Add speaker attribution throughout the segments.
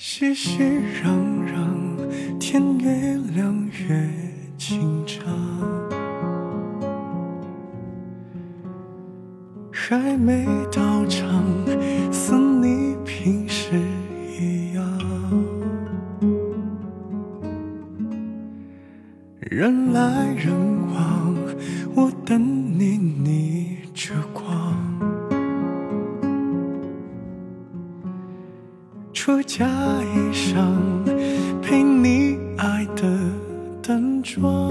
Speaker 1: 熙熙攘攘，天越亮越紧张，还没到场，似你平时一样，人来人往，我等你逆着光。出嫁衣裳，陪你爱的淡妆。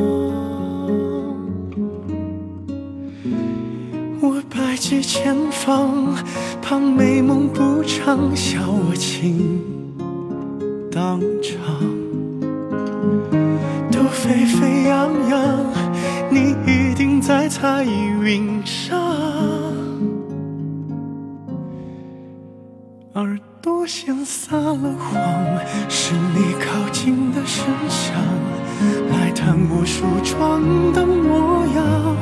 Speaker 1: 我百计千方，怕美梦不长，笑我情当场。都沸沸扬扬，你一定在彩云上。朵像撒了谎，是你靠近的声响，来探我梳妆的模样。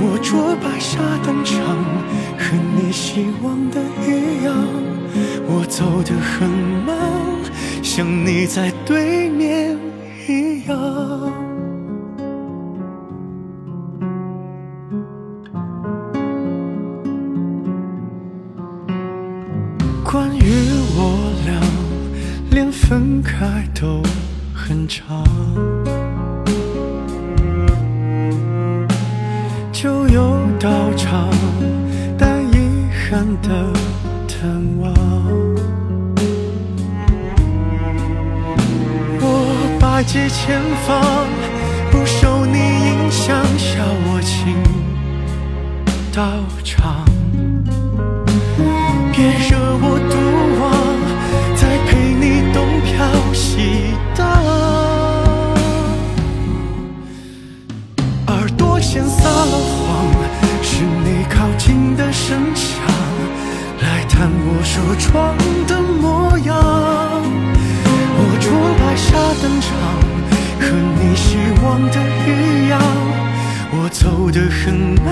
Speaker 1: 我着白纱登场，和你希望的一样。我走得很慢，像你在对面一样。关于我俩，连分开都很长，就有到场，带遗憾的探望。我百计千方，不受你影响，笑我情到场。别惹我耳朵先撒了谎，是你靠近的声响，来探我梳妆的模样。我着白纱登场，和你希望的一样。我走得很慢，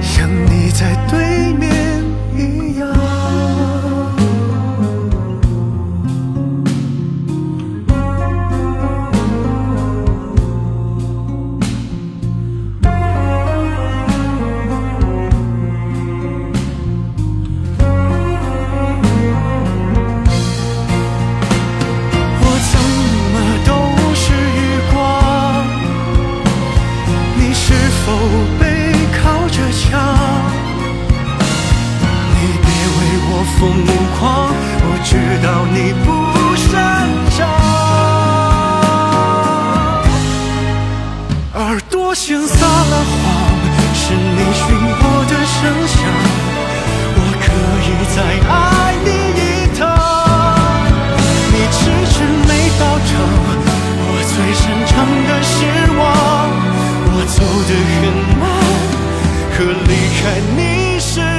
Speaker 1: 像你在对面一样。否背靠着墙？你别为我疯狂，我知道你不擅长。耳朵先撒了谎，离开你时